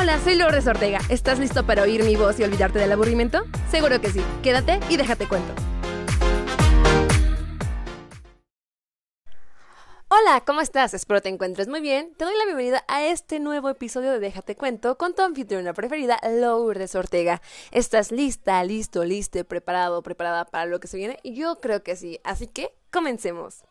Hola, soy Lourdes Ortega. ¿Estás listo para oír mi voz y olvidarte del aburrimiento? Seguro que sí. Quédate y déjate cuento. Hola, ¿cómo estás? Espero te encuentres muy bien. Te doy la bienvenida a este nuevo episodio de Déjate Cuento con tu anfitriona preferida, Lourdes Ortega. ¿Estás lista, listo, listo, preparado, preparada para lo que se viene? Yo creo que sí, así que comencemos.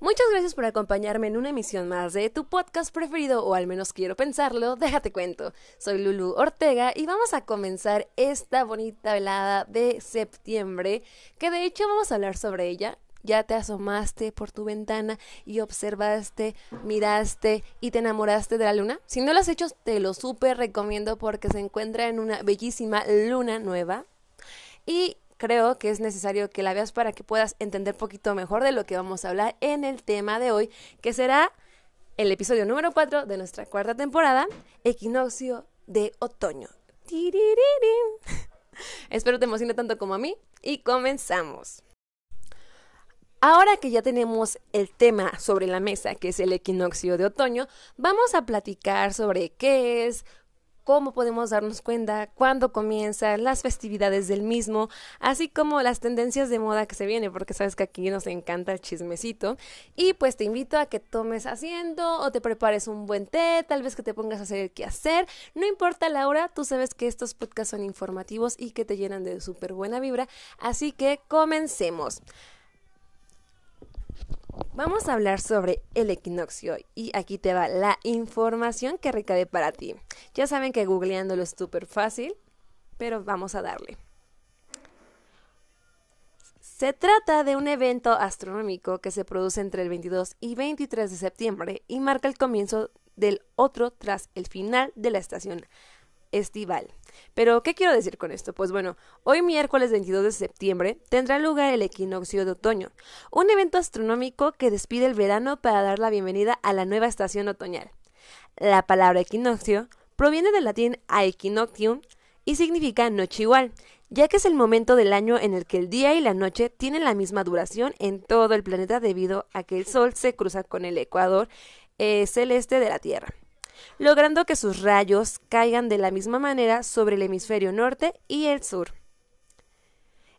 Muchas gracias por acompañarme en una emisión más de tu podcast preferido, o al menos quiero pensarlo, déjate cuento. Soy Lulu Ortega y vamos a comenzar esta bonita velada de septiembre, que de hecho vamos a hablar sobre ella. Ya te asomaste por tu ventana y observaste, miraste y te enamoraste de la luna. Si no lo has hecho, te lo súper recomiendo porque se encuentra en una bellísima luna nueva. Y creo que es necesario que la veas para que puedas entender un poquito mejor de lo que vamos a hablar en el tema de hoy, que será el episodio número 4 de nuestra cuarta temporada, Equinoccio de Otoño. Espero te emocione tanto como a mí y comenzamos. Ahora que ya tenemos el tema sobre la mesa, que es el equinoccio de otoño, vamos a platicar sobre qué es, cómo podemos darnos cuenta, cuándo comienzan las festividades del mismo, así como las tendencias de moda que se vienen, porque sabes que aquí nos encanta el chismecito. Y pues te invito a que tomes haciendo o te prepares un buen té, tal vez que te pongas a hacer qué hacer. No importa la hora, tú sabes que estos podcasts son informativos y que te llenan de súper buena vibra, así que comencemos. Vamos a hablar sobre el equinoccio y aquí te va la información que recabe para ti. Ya saben que googleándolo es súper fácil, pero vamos a darle. Se trata de un evento astronómico que se produce entre el 22 y 23 de septiembre y marca el comienzo del otro tras el final de la estación estival. Pero, ¿qué quiero decir con esto? Pues bueno, hoy miércoles 22 de septiembre tendrá lugar el equinoccio de otoño, un evento astronómico que despide el verano para dar la bienvenida a la nueva estación otoñal. La palabra equinoccio proviene del latín aequinoctium y significa noche igual, ya que es el momento del año en el que el día y la noche tienen la misma duración en todo el planeta debido a que el Sol se cruza con el ecuador eh, celeste de la Tierra logrando que sus rayos caigan de la misma manera sobre el hemisferio norte y el sur.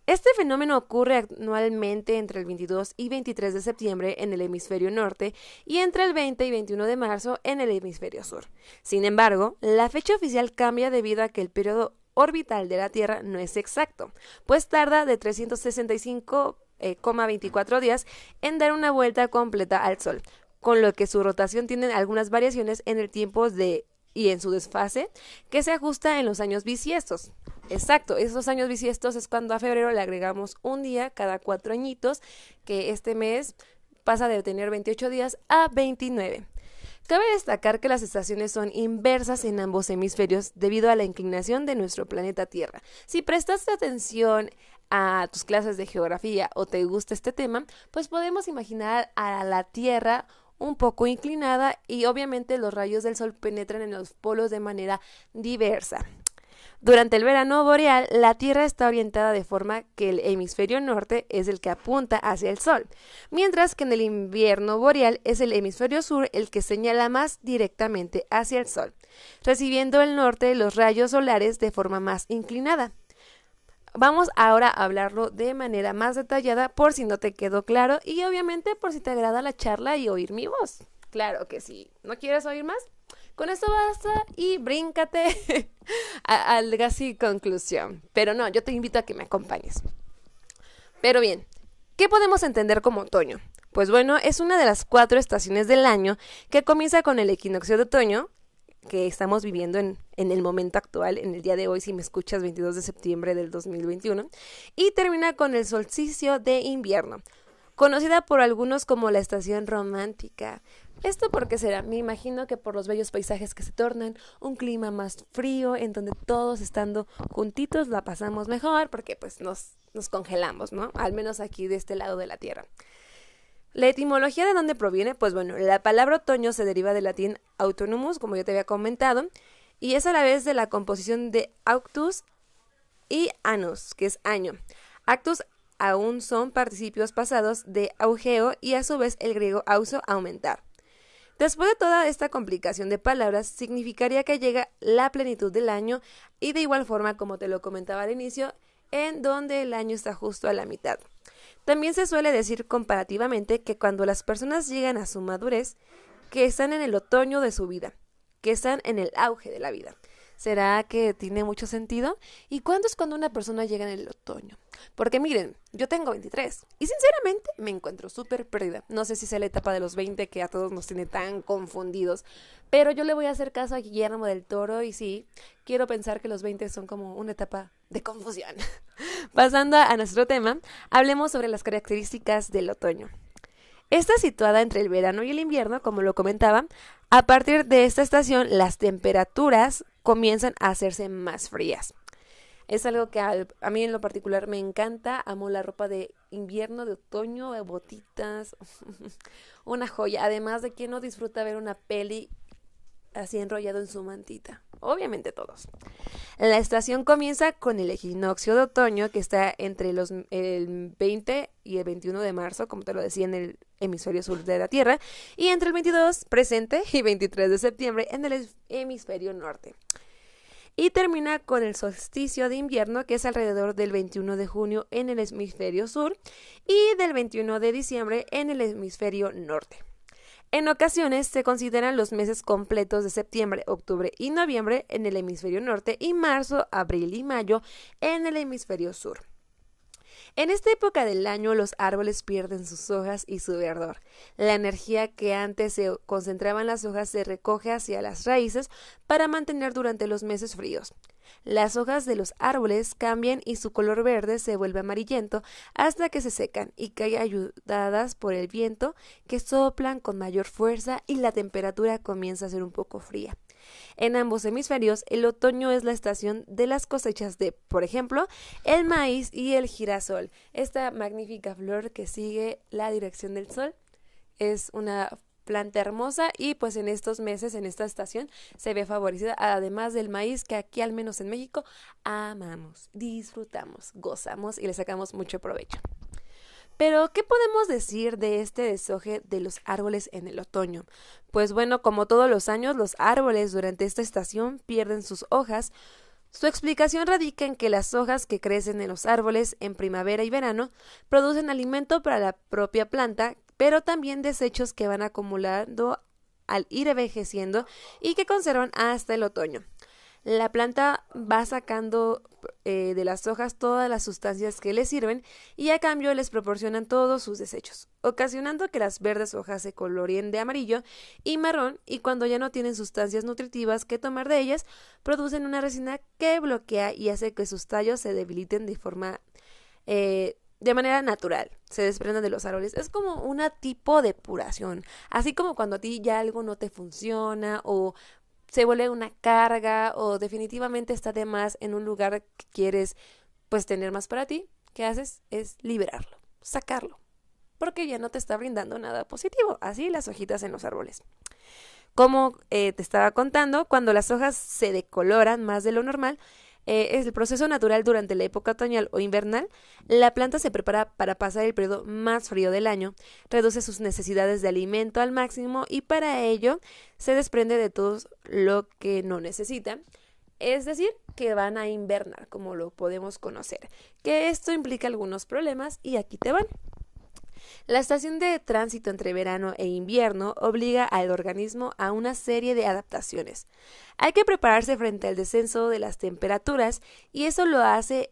Este fenómeno ocurre anualmente entre el 22 y 23 de septiembre en el hemisferio norte y entre el 20 y 21 de marzo en el hemisferio sur. Sin embargo, la fecha oficial cambia debido a que el periodo orbital de la Tierra no es exacto, pues tarda de 365,24 días en dar una vuelta completa al Sol, con lo que su rotación tiene algunas variaciones en el tiempo de y en su desfase, que se ajusta en los años bisiestos. Exacto, esos años bisiestos es cuando a febrero le agregamos un día cada cuatro añitos, que este mes pasa de tener 28 días a 29. Cabe destacar que las estaciones son inversas en ambos hemisferios debido a la inclinación de nuestro planeta Tierra. Si prestaste atención a tus clases de geografía o te gusta este tema, pues podemos imaginar a la Tierra un poco inclinada y obviamente los rayos del sol penetran en los polos de manera diversa. Durante el verano boreal, la Tierra está orientada de forma que el hemisferio norte es el que apunta hacia el Sol, mientras que en el invierno boreal es el hemisferio sur el que señala más directamente hacia el Sol, recibiendo el norte los rayos solares de forma más inclinada. Vamos ahora a hablarlo de manera más detallada por si no te quedó claro y obviamente por si te agrada la charla y oír mi voz. Claro que sí. ¿No quieres oír más? Con esto basta y bríncate al casi conclusión. Pero no, yo te invito a que me acompañes. Pero bien, ¿qué podemos entender como otoño? Pues bueno, es una de las cuatro estaciones del año que comienza con el equinoccio de otoño, que estamos viviendo en, en, el momento actual, en el día de hoy, si me escuchas, 22 de septiembre del 2021, y termina con el solsticio de invierno, conocida por algunos como la estación romántica. ¿Esto porque será? Me imagino que por los bellos paisajes que se tornan, un clima más frío, en donde todos estando juntitos la pasamos mejor, porque pues nos, nos congelamos, ¿no? Al menos aquí de este lado de la Tierra. La etimología de dónde proviene, pues bueno, la palabra otoño se deriva del latín autonomus, como yo te había comentado, y es a la vez de la composición de auctus y anus, que es año. Actus aún son participios pasados de augeo y a su vez el griego auso aumentar. Después de toda esta complicación de palabras, significaría que llega la plenitud del año y de igual forma, como te lo comentaba al inicio, en donde el año está justo a la mitad. También se suele decir comparativamente que cuando las personas llegan a su madurez, que están en el otoño de su vida, que están en el auge de la vida. ¿Será que tiene mucho sentido? ¿Y cuándo es cuando una persona llega en el otoño? Porque miren, yo tengo 23 y sinceramente me encuentro súper perdida. No sé si sea la etapa de los 20 que a todos nos tiene tan confundidos, pero yo le voy a hacer caso a Guillermo del Toro y sí, quiero pensar que los 20 son como una etapa de confusión. Pasando a nuestro tema, hablemos sobre las características del otoño. Está situada entre el verano y el invierno, como lo comentaba. A partir de esta estación, las temperaturas comienzan a hacerse más frías. Es algo que a, mí en lo particular me encanta. Amo la ropa de invierno, de otoño, botitas. una joya. Además de que no disfruta ver una peli así enrollado en su mantita. Obviamente todos. La estación comienza con el equinoccio de otoño que está entre los, el 20 y el 21 de marzo, como te lo decía en el hemisferio sur de la Tierra, y entre el 22 presente y 23 de septiembre en el hemisferio norte. Y termina con el solsticio de invierno, que es alrededor del 21 de junio en el hemisferio sur y del 21 de diciembre en el hemisferio norte. En ocasiones se consideran los meses completos de septiembre, octubre y noviembre en el hemisferio norte y marzo, abril y mayo en el hemisferio sur. En esta época del año los árboles pierden sus hojas y su verdor. La energía que antes se concentraba en las hojas se recoge hacia las raíces para mantener durante los meses fríos. Las hojas de los árboles cambian y su color verde se vuelve amarillento hasta que se secan y caen ayudadas por el viento que soplan con mayor fuerza y la temperatura comienza a ser un poco fría. En ambos hemisferios, el otoño es la estación de las cosechas de, por ejemplo, el maíz y el girasol. Esta magnífica flor que sigue la dirección del sol es una planta hermosa y pues en estos meses, en esta estación, se ve favorecida, además del maíz que aquí al menos en México amamos, disfrutamos, gozamos y le sacamos mucho provecho. Pero, ¿qué podemos decir de este deshoje de los árboles en el otoño? Pues bueno, como todos los años, los árboles durante esta estación pierden sus hojas. Su explicación radica en que las hojas que crecen en los árboles en primavera y verano producen alimento para la propia planta pero también desechos que van acumulando al ir envejeciendo y que conservan hasta el otoño. La planta va sacando eh, de las hojas todas las sustancias que le sirven y a cambio les proporcionan todos sus desechos, ocasionando que las verdes hojas se coloreen de amarillo y marrón y cuando ya no tienen sustancias nutritivas que tomar de ellas, producen una resina que bloquea y hace que sus tallos se debiliten de forma eh, de manera natural se desprenden de los árboles. Es como una tipo de depuración. Así como cuando a ti ya algo no te funciona o se vuelve una carga o definitivamente está de más en un lugar que quieres pues tener más para ti, ¿qué haces? Es liberarlo, sacarlo. Porque ya no te está brindando nada positivo. Así las hojitas en los árboles. Como eh, te estaba contando, cuando las hojas se decoloran más de lo normal, eh, es el proceso natural durante la época otoñal o invernal. La planta se prepara para pasar el periodo más frío del año, reduce sus necesidades de alimento al máximo y para ello se desprende de todo lo que no necesita. Es decir, que van a invernar, como lo podemos conocer. Que esto implica algunos problemas y aquí te van. La estación de tránsito entre verano e invierno obliga al organismo a una serie de adaptaciones. Hay que prepararse frente al descenso de las temperaturas y eso lo hace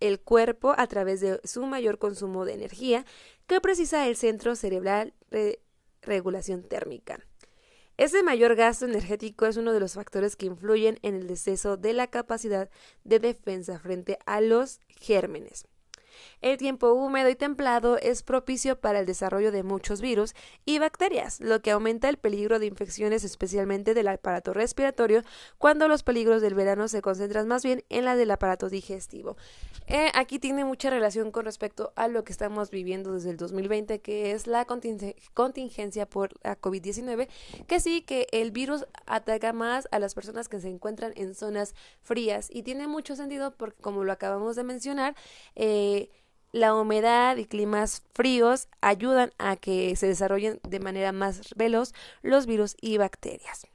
el cuerpo a través de su mayor consumo de energía que precisa el centro cerebral de regulación térmica. Ese mayor gasto energético es uno de los factores que influyen en el deceso de la capacidad de defensa frente a los gérmenes. El tiempo húmedo y templado es propicio para el desarrollo de muchos virus y bacterias, lo que aumenta el peligro de infecciones especialmente del aparato respiratorio, cuando los peligros del verano se concentran más bien en la del aparato digestivo. Eh, aquí tiene mucha relación con respecto a lo que estamos viviendo desde el 2020, que es la contingencia por la COVID-19, que sí que el virus ataca más a las personas que se encuentran en zonas frías y tiene mucho sentido porque como lo acabamos de mencionar, eh, la humedad y climas fríos ayudan a que se desarrollen de manera más veloz los virus y bacterias.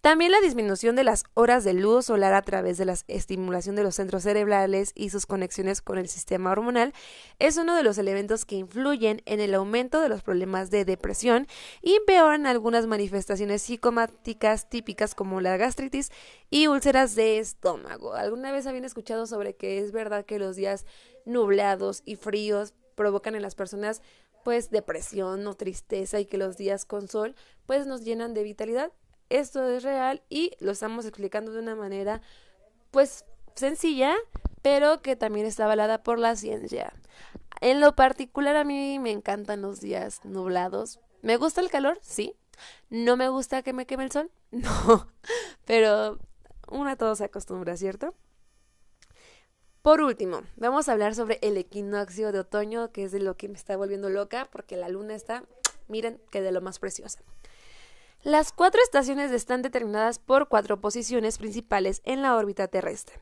También la disminución de las horas de luz solar a través de la estimulación de los centros cerebrales y sus conexiones con el sistema hormonal es uno de los elementos que influyen en el aumento de los problemas de depresión y empeoran algunas manifestaciones psicomáticas típicas como la gastritis y úlceras de estómago. ¿Alguna vez habían escuchado sobre que es verdad que los días nublados y fríos provocan en las personas pues depresión o tristeza y que los días con sol pues nos llenan de vitalidad? Esto es real y lo estamos explicando de una manera pues sencilla, pero que también está avalada por la ciencia. En lo particular a mí me encantan los días nublados. ¿Me gusta el calor? Sí. ¿No me gusta que me queme el sol? No. Pero uno a todo se acostumbra, ¿cierto? Por último, vamos a hablar sobre el equinoccio de otoño, que es de lo que me está volviendo loca, porque la luna está, miren, que de lo más preciosa. Las cuatro estaciones están determinadas por cuatro posiciones principales en la órbita terrestre,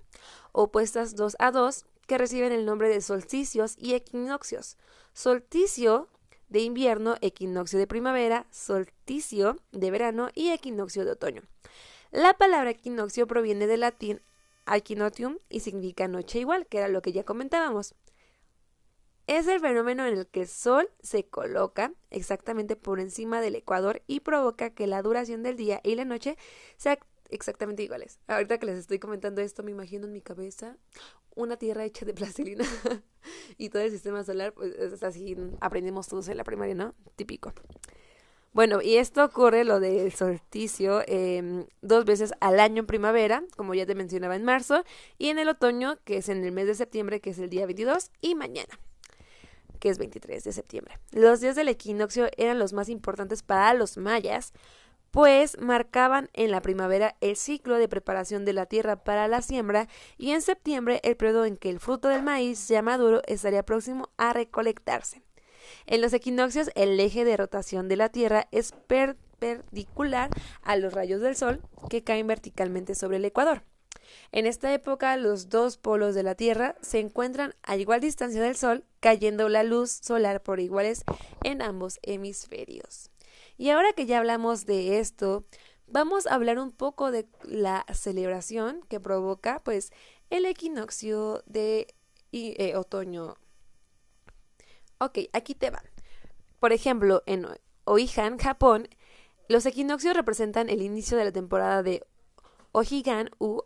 opuestas dos a dos, que reciben el nombre de solsticios y equinoccios. Solsticio de invierno, equinoccio de primavera, solsticio de verano y equinoccio de otoño. La palabra equinoccio proviene del latín equinotium y significa noche igual, que era lo que ya comentábamos. Es el fenómeno en el que el Sol se coloca exactamente por encima del ecuador y provoca que la duración del día y la noche sean exactamente iguales. Ahorita que les estoy comentando esto, me imagino en mi cabeza una tierra hecha de plastilina y todo el sistema solar, pues es así, aprendemos todos en la primaria, ¿no? Típico. Bueno, y esto ocurre, lo del solsticio, em, dos veces al año en primavera, como ya te mencionaba en marzo, y en el otoño, que es en el mes de septiembre, que es el día 22, y mañana que es 23 de septiembre. Los días del equinoccio eran los más importantes para los mayas, pues marcaban en la primavera el ciclo de preparación de la tierra para la siembra y en septiembre el periodo en que el fruto del maíz ya maduro estaría próximo a recolectarse. En los equinoccios el eje de rotación de la tierra es perpendicular a los rayos del sol que caen verticalmente sobre el ecuador. En esta época los dos polos de la Tierra se encuentran a igual distancia del Sol, cayendo la luz solar por iguales en ambos hemisferios. Y ahora que ya hablamos de esto, vamos a hablar un poco de la celebración que provoca pues el equinoccio de eh, otoño. Ok, aquí te van. Por ejemplo, en Oihan, Japón, los equinoccios representan el inicio de la temporada de Ojigan u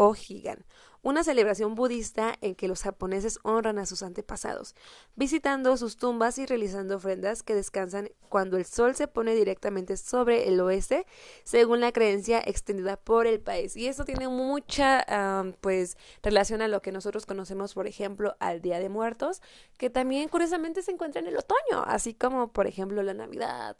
Ojigan, una celebración budista en que los japoneses honran a sus antepasados, visitando sus tumbas y realizando ofrendas que descansan cuando el sol se pone directamente sobre el oeste, según la creencia extendida por el país. Y esto tiene mucha pues relación a lo que nosotros conocemos, por ejemplo, al Día de Muertos, que también curiosamente se encuentra en el otoño, así como por ejemplo la Navidad,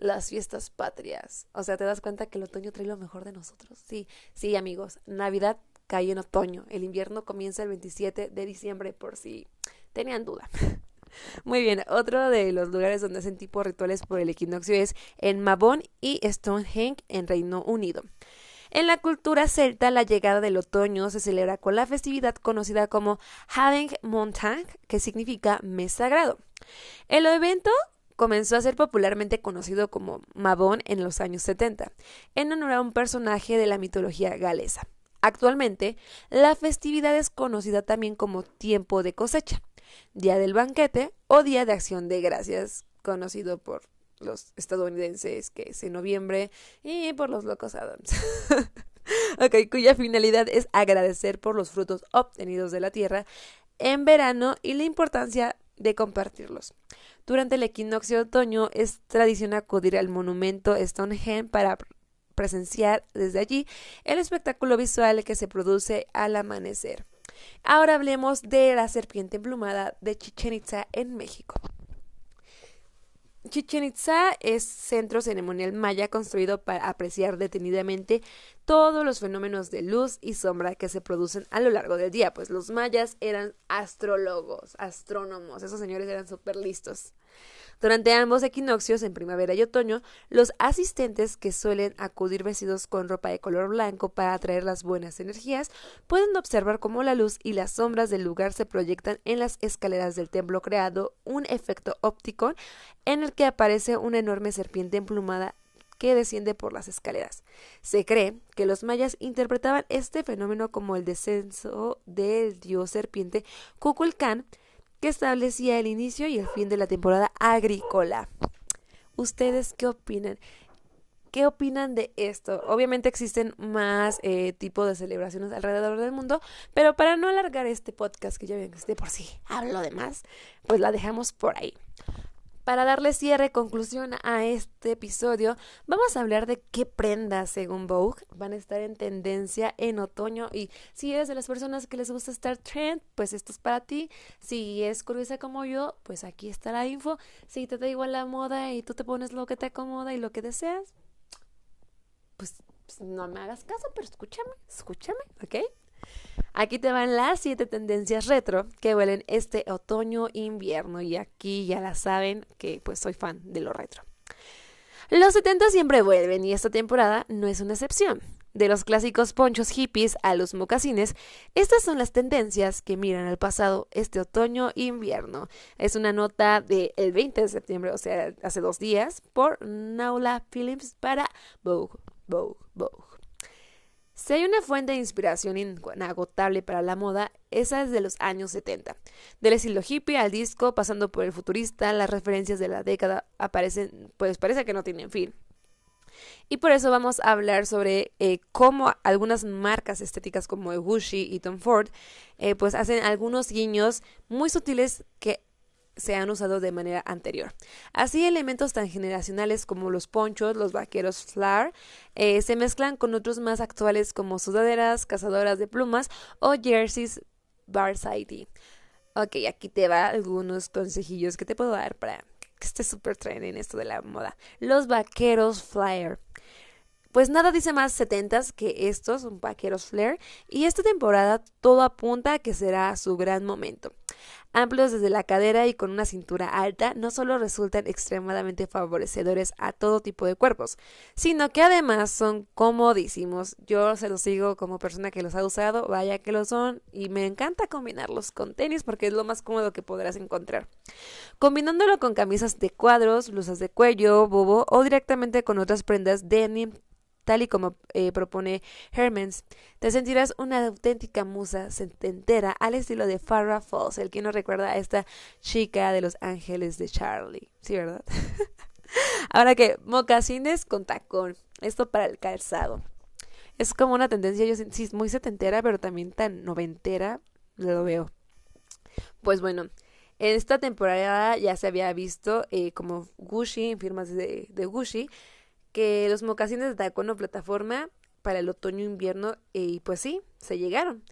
las fiestas patrias. O sea, te das cuenta que el otoño trae lo mejor de nosotros. Sí, sí, amigos. Navidad cae en otoño. El invierno comienza el 27 de diciembre, por si tenían duda. Muy bien, otro de los lugares donde hacen tipo rituales por el equinoccio es en Mabon y Stonehenge en Reino Unido. En la cultura celta, la llegada del otoño se celebra con la festividad conocida como Having Montag, que significa mes sagrado. El evento comenzó a ser popularmente conocido como Mabon en los años 70, en honor a un personaje de la mitología galesa. Actualmente, la festividad es conocida también como tiempo de cosecha, día del banquete o día de acción de gracias, conocido por los estadounidenses que es en noviembre y por los locos Adams. ok, cuya finalidad es agradecer por los frutos obtenidos de la tierra en verano y la importancia de compartirlos. Durante el equinoccio de otoño es tradición acudir al monumento Stonehenge para presenciar desde allí el espectáculo visual que se produce al amanecer. Ahora hablemos de la serpiente emplumada de Chichen Itza en México. Chichen Itza es centro ceremonial maya construido para apreciar detenidamente todos los fenómenos de luz y sombra que se producen a lo largo del día, pues los mayas eran astrólogos, astrónomos, esos señores eran súper listos. Durante ambos equinoccios, en primavera y otoño, los asistentes que suelen acudir vestidos con ropa de color blanco para atraer las buenas energías, pueden observar cómo la luz y las sombras del lugar se proyectan en las escaleras del templo creando un efecto óptico en el que aparece una enorme serpiente emplumada que desciende por las escaleras. Se cree que los mayas interpretaban este fenómeno como el descenso del dios serpiente Kukulcán, que establecía el inicio y el fin de la temporada agrícola. ¿Ustedes qué opinan? ¿Qué opinan de esto? Obviamente existen más eh, tipos de celebraciones alrededor del mundo, pero para no alargar este podcast, que ya ven que de por sí hablo de más, pues la dejamos por ahí. Para darle cierre, conclusión a este episodio, vamos a hablar de qué prendas, según Vogue, van a estar en tendencia en otoño. Y si eres de las personas que les gusta estar trend, pues esto es para ti. Si es curiosa como yo, pues aquí está la info. Si te da igual la moda y tú te pones lo que te acomoda y lo que deseas, pues, pues no me hagas caso, pero escúchame, escúchame, ¿ok? Aquí te van las siete tendencias retro que huelen este otoño-invierno y aquí ya la saben que pues soy fan de lo retro. Los 70 siempre vuelven y esta temporada no es una excepción. De los clásicos ponchos hippies a los mocasines, estas son las tendencias que miran al pasado este otoño-invierno. Es una nota del 20 de septiembre, o sea, hace dos días, por Naula Films para Vogue, Vogue, Vogue. Si hay una fuente de inspiración inagotable para la moda, esa es de los años 70. Del estilo hippie al disco, pasando por el futurista, las referencias de la década aparecen, pues parece que no tienen fin. Y por eso vamos a hablar sobre eh, cómo algunas marcas estéticas como Gucci y Tom Ford eh, pues hacen algunos guiños muy sutiles que se han usado de manera anterior. Así, elementos tan generacionales como los ponchos, los vaqueros flare, eh, se mezclan con otros más actuales como sudaderas, cazadoras de plumas o jerseys varsity. Ok, aquí te va algunos consejillos que te puedo dar para que estés súper tren en esto de la moda. Los vaqueros flare. Pues nada dice más setentas que estos, son vaqueros flare, y esta temporada todo apunta a que será su gran momento amplios desde la cadera y con una cintura alta, no solo resultan extremadamente favorecedores a todo tipo de cuerpos, sino que además son comodísimos. Yo se los digo como persona que los ha usado, vaya que lo son, y me encanta combinarlos con tenis porque es lo más cómodo que podrás encontrar. Combinándolo con camisas de cuadros, blusas de cuello, bobo o directamente con otras prendas denim, tal y como eh, propone Hermans, te sentirás una auténtica musa setentera al estilo de Farrah Falls, el que nos recuerda a esta chica de los ángeles de Charlie. Sí, ¿verdad? Ahora que mocasines con tacón, esto para el calzado. Es como una tendencia, yo sí, muy setentera, pero también tan noventera, lo veo. Pues bueno, en esta temporada ya se había visto eh, como Gucci, en firmas de, de Gucci, que los mocasines de tacón plataforma para el otoño-invierno, y pues sí, se llegaron.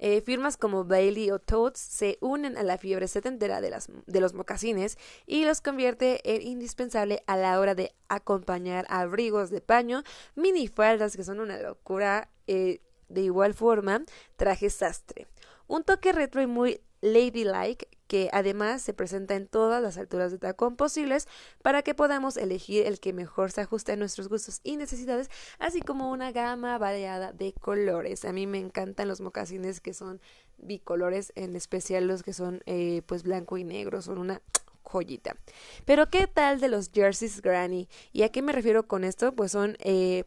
Eh, firmas como Bailey o Toads se unen a la fiebre setentera de, las, de los mocasines y los convierte en indispensable a la hora de acompañar abrigos de paño, minifaldas que son una locura, eh, de igual forma, trajes sastre. Un toque retro y muy ladylike que además se presenta en todas las alturas de tacón posibles para que podamos elegir el que mejor se ajuste a nuestros gustos y necesidades, así como una gama variada de colores. A mí me encantan los mocasines que son bicolores, en especial los que son eh, pues blanco y negro, son una joyita. Pero ¿qué tal de los jerseys granny? ¿Y a qué me refiero con esto? Pues son eh,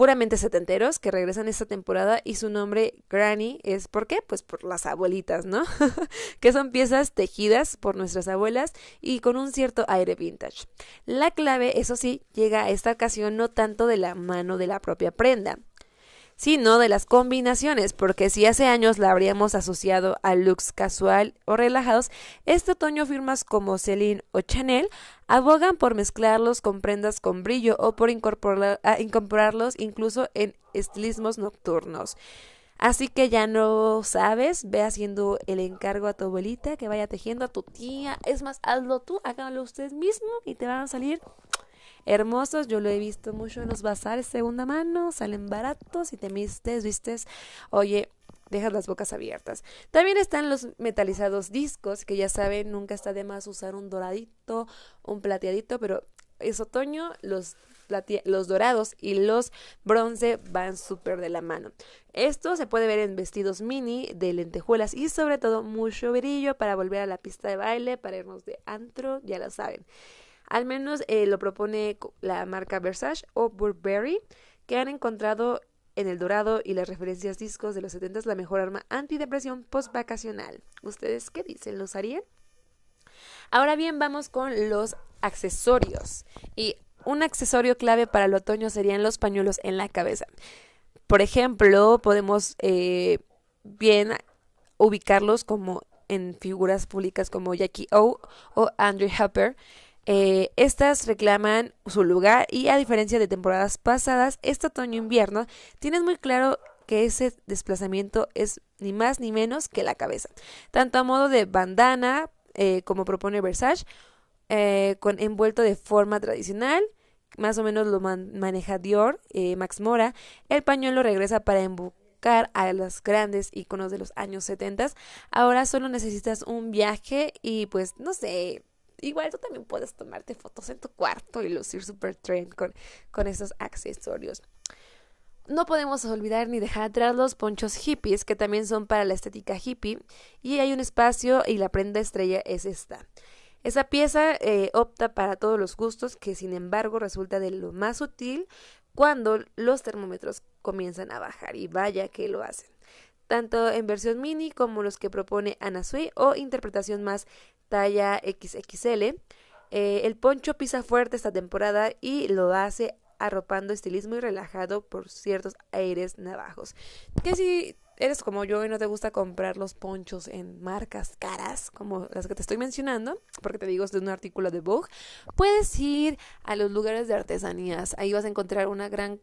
puramente setenteros que regresan esta temporada y su nombre Granny es ¿por qué? Pues por las abuelitas, ¿no? que son piezas tejidas por nuestras abuelas y con un cierto aire vintage. La clave, eso sí, llega a esta ocasión no tanto de la mano de la propia prenda, sino de las combinaciones, porque si hace años la habríamos asociado a looks casual o relajados, este otoño firmas como Celine o Chanel abogan por mezclarlos con prendas con brillo o por incorporarlos incluso en estilismos nocturnos. Así que ya no sabes, ve haciendo el encargo a tu abuelita que vaya tejiendo a tu tía. Es más, hazlo tú, hágalo usted mismo y te van a salir hermosos. Yo lo he visto mucho en los bazares segunda mano, salen baratos y te vistes, vistes, oye, dejas las bocas abiertas. También están los metalizados discos, que ya saben, nunca está de más usar un doradito, un plateadito, pero es otoño, los los dorados y los bronce van súper de la mano. Esto se puede ver en vestidos mini de lentejuelas y sobre todo mucho brillo para volver a la pista de baile, para irnos de antro, ya lo saben. Al menos eh, lo propone la marca Versace o Burberry, que han encontrado en el dorado y las referencias discos de los 70 la mejor arma antidepresión post-vacacional. ¿Ustedes qué dicen? ¿Los harían? Ahora bien, vamos con los accesorios. Y un accesorio clave para el otoño serían los pañuelos en la cabeza. Por ejemplo, podemos eh, bien ubicarlos como en figuras públicas como Jackie O o Andrew Hopper. Eh, estas reclaman su lugar y a diferencia de temporadas pasadas, este otoño-invierno tienen muy claro que ese desplazamiento es ni más ni menos que la cabeza, tanto a modo de bandana eh, como propone Versace, eh, con envuelto de forma tradicional, más o menos lo maneja Dior, Max Mora, el pañuelo regresa para invocar a los grandes iconos de los años 70. Ahora solo necesitas un viaje y pues no sé, igual tú también puedes tomarte fotos en tu cuarto y lucir super trend con, con esos accesorios. No podemos olvidar ni dejar atrás los ponchos hippies, que también son para la estética hippie, y hay un espacio y la prenda estrella es esta. Esa pieza eh, opta para todos los gustos, que sin embargo resulta de lo más útil cuando los termómetros comienzan a bajar, y vaya que lo hacen tanto en versión mini como los que propone Anna Sui o interpretación más talla XXL. Eh, el poncho pisa fuerte esta temporada y lo hace arropando estilismo y relajado por ciertos aires navajos. Que si eres como yo y no te gusta comprar los ponchos en marcas caras, como las que te estoy mencionando, porque te digo, es de un artículo de Vogue, puedes ir a los lugares de artesanías. Ahí vas a encontrar una gran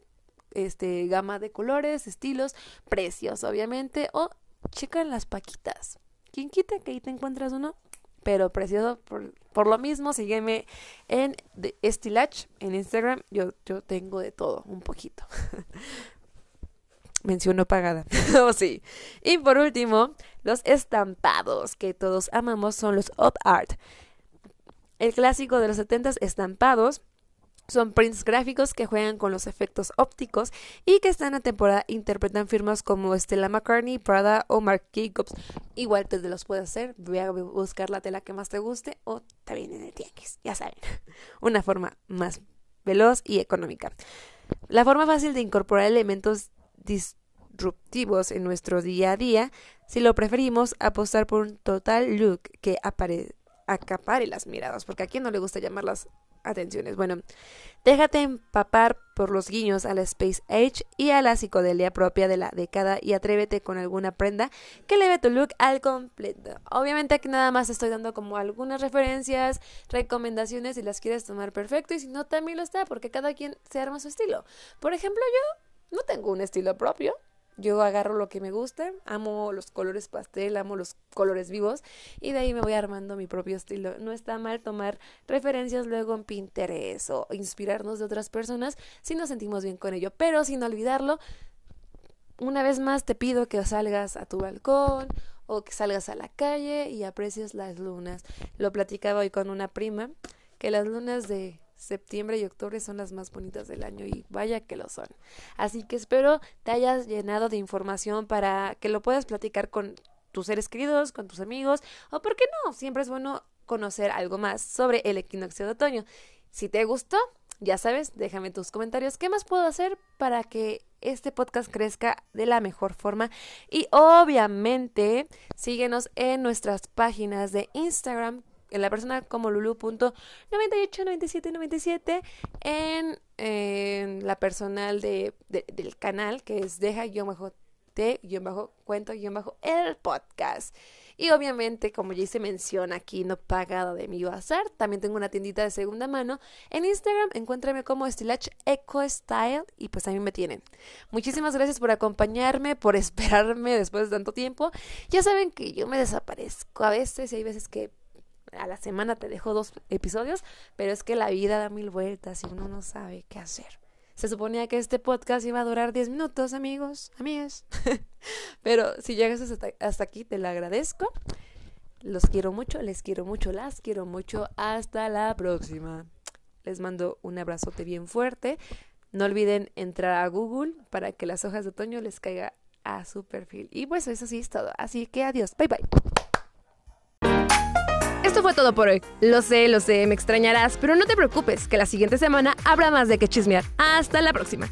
este, gama de colores, estilos, precios, obviamente, o checa las paquitas. ¿Quién quita que ahí te encuentras uno? Pero precioso, por, por lo mismo, sígueme en Estilach en Instagram. Yo, yo tengo de todo, un poquito. Menciono pagada. oh, sí. Y por último, los estampados que todos amamos son los op art. El clásico de los 70 estampados son prints gráficos que juegan con los efectos ópticos y que están a temporada interpretan firmas como Stella McCartney, Prada o Marc Jacobs. Igual te los puedes hacer, voy a buscar la tela que más te guste o también en el ya saben. Una forma más veloz y económica. La forma fácil de incorporar elementos disruptivos en nuestro día a día, si lo preferimos, apostar por un total look que acapare las miradas, porque a quién no le gusta llamarlas atenciones. Bueno, déjate empapar por los guiños a la Space Age y a la psicodelia propia de la década y atrévete con alguna prenda que leve tu look al completo. Obviamente aquí nada más estoy dando como algunas referencias, recomendaciones si las quieres tomar perfecto y si no también lo está porque cada quien se arma su estilo. Por ejemplo, yo no tengo un estilo propio, yo agarro lo que me gusta, amo los colores pastel, amo los colores vivos y de ahí me voy armando mi propio estilo. No está mal tomar referencias luego en Pinterest o inspirarnos de otras personas si nos sentimos bien con ello, pero sin olvidarlo, una vez más te pido que salgas a tu balcón o que salgas a la calle y aprecies las lunas. Lo platicaba hoy con una prima que las lunas de septiembre y octubre son las más bonitas del año y vaya que lo son. Así que espero te hayas llenado de información para que lo puedas platicar con tus seres queridos, con tus amigos o, ¿por qué no? Siempre es bueno conocer algo más sobre el equinoccio de otoño. Si te gustó, ya sabes, déjame tus comentarios. ¿Qué más puedo hacer para que este podcast crezca de la mejor forma? Y obviamente, síguenos en nuestras páginas de Instagram en la persona como lulu.989797 en, en la personal de, del canal que es deja-t-cuento-el podcast. Y obviamente, como ya se menciona aquí, no pagado de mi bazar, también tengo una tiendita de segunda mano. En Instagram, encuéntrame como Stilach Eco Style y pues a mí me tienen. Muchísimas gracias por acompañarme, por esperarme después de tanto tiempo. Ya saben que yo me desaparezco a veces y hay veces que a la semana te dejo dos episodios, pero es que la vida da mil vueltas y uno no sabe qué hacer. Se suponía que este podcast iba a durar 10 minutos, amigos, amigas. Pero si llegas hasta, hasta aquí, te lo agradezco. Los quiero mucho, les quiero mucho, las quiero mucho. Hasta la próxima. Les mando un abrazote bien fuerte. No olviden entrar a Google para que las hojas de otoño les caiga a su perfil. Y pues eso sí es todo. Así que adiós. Bye bye. Esto fue todo por hoy. Lo sé, lo sé, me extrañarás, pero no te preocupes, que la siguiente semana habrá más de que chismear. Hasta la próxima.